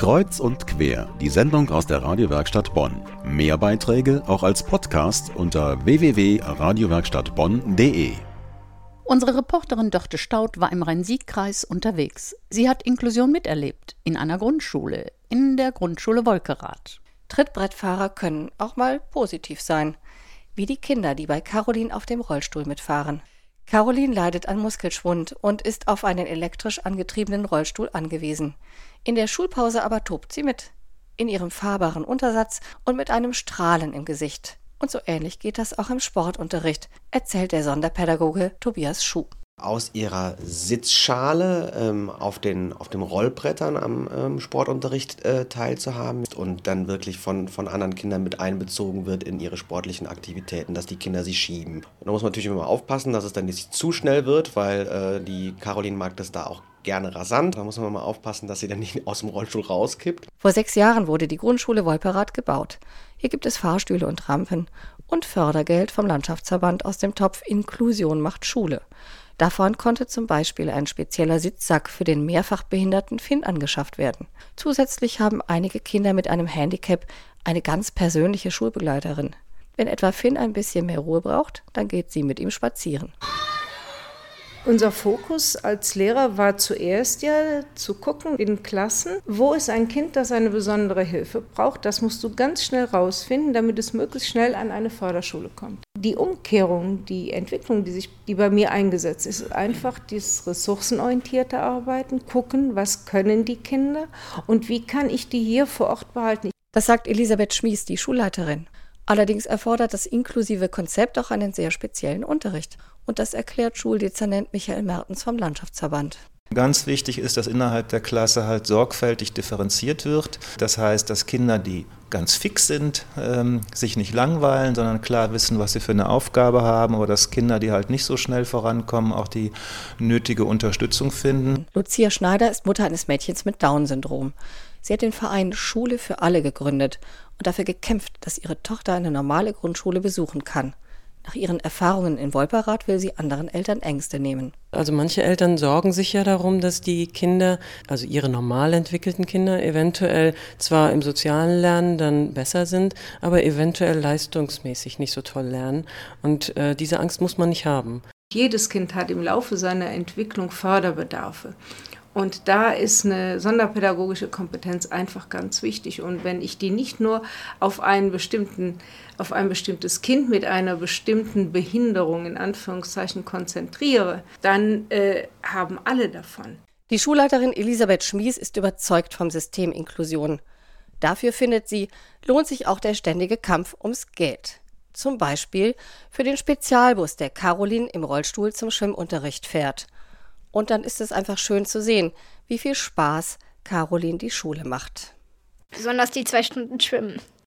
Kreuz und quer, die Sendung aus der Radiowerkstatt Bonn. Mehr Beiträge auch als Podcast unter www.radiowerkstattbonn.de. Unsere Reporterin Dörte Staud war im Rhein-Sieg-Kreis unterwegs. Sie hat Inklusion miterlebt, in einer Grundschule, in der Grundschule Wolkerath. Trittbrettfahrer können auch mal positiv sein, wie die Kinder, die bei Caroline auf dem Rollstuhl mitfahren. Caroline leidet an Muskelschwund und ist auf einen elektrisch angetriebenen Rollstuhl angewiesen. In der Schulpause aber tobt sie mit. In ihrem fahrbaren Untersatz und mit einem Strahlen im Gesicht. Und so ähnlich geht das auch im Sportunterricht, erzählt der Sonderpädagoge Tobias Schuh aus ihrer Sitzschale ähm, auf, den, auf den Rollbrettern am ähm, Sportunterricht äh, teilzuhaben und dann wirklich von, von anderen Kindern mit einbezogen wird in ihre sportlichen Aktivitäten, dass die Kinder sie schieben. Und da muss man natürlich immer aufpassen, dass es dann nicht zu schnell wird, weil äh, die Caroline mag das da auch gerne rasant. Da muss man mal aufpassen, dass sie dann nicht aus dem Rollstuhl rauskippt. Vor sechs Jahren wurde die Grundschule Wolperath gebaut. Hier gibt es Fahrstühle und Rampen und Fördergeld vom Landschaftsverband aus dem Topf Inklusion macht Schule. Davon konnte zum Beispiel ein spezieller Sitzsack für den mehrfach behinderten Finn angeschafft werden. Zusätzlich haben einige Kinder mit einem Handicap eine ganz persönliche Schulbegleiterin. Wenn etwa Finn ein bisschen mehr Ruhe braucht, dann geht sie mit ihm spazieren. Unser Fokus als Lehrer war zuerst ja zu gucken in Klassen, wo ist ein Kind, das eine besondere Hilfe braucht. Das musst du ganz schnell rausfinden, damit es möglichst schnell an eine Förderschule kommt. Die Umkehrung, die Entwicklung, die, sich, die bei mir eingesetzt ist, ist einfach dieses ressourcenorientierte Arbeiten, gucken, was können die Kinder und wie kann ich die hier vor Ort behalten. Das sagt Elisabeth Schmies, die Schulleiterin. Allerdings erfordert das inklusive Konzept auch einen sehr speziellen Unterricht. Und das erklärt Schuldezernent Michael Mertens vom Landschaftsverband. Ganz wichtig ist, dass innerhalb der Klasse halt sorgfältig differenziert wird. Das heißt, dass Kinder, die ganz fix sind, ähm, sich nicht langweilen, sondern klar wissen, was sie für eine Aufgabe haben, aber dass Kinder, die halt nicht so schnell vorankommen, auch die nötige Unterstützung finden. Lucia Schneider ist Mutter eines Mädchens mit Down-Syndrom. Sie hat den Verein Schule für alle gegründet und dafür gekämpft, dass ihre Tochter eine normale Grundschule besuchen kann. Nach ihren Erfahrungen in Wolperath will sie anderen Eltern Ängste nehmen. Also manche Eltern sorgen sich ja darum, dass die Kinder, also ihre normal entwickelten Kinder, eventuell zwar im sozialen Lernen dann besser sind, aber eventuell leistungsmäßig nicht so toll lernen. Und äh, diese Angst muss man nicht haben. Jedes Kind hat im Laufe seiner Entwicklung Förderbedarfe. Und da ist eine sonderpädagogische Kompetenz einfach ganz wichtig. Und wenn ich die nicht nur auf einen bestimmten, auf ein bestimmtes Kind mit einer bestimmten Behinderung in Anführungszeichen konzentriere, dann äh, haben alle davon. Die Schulleiterin Elisabeth Schmies ist überzeugt vom System Inklusion. Dafür findet sie, lohnt sich auch der ständige Kampf ums Geld. Zum Beispiel für den Spezialbus, der Caroline im Rollstuhl zum Schwimmunterricht fährt – und dann ist es einfach schön zu sehen, wie viel Spaß Caroline die Schule macht. Besonders die zwei Stunden Schwimmen.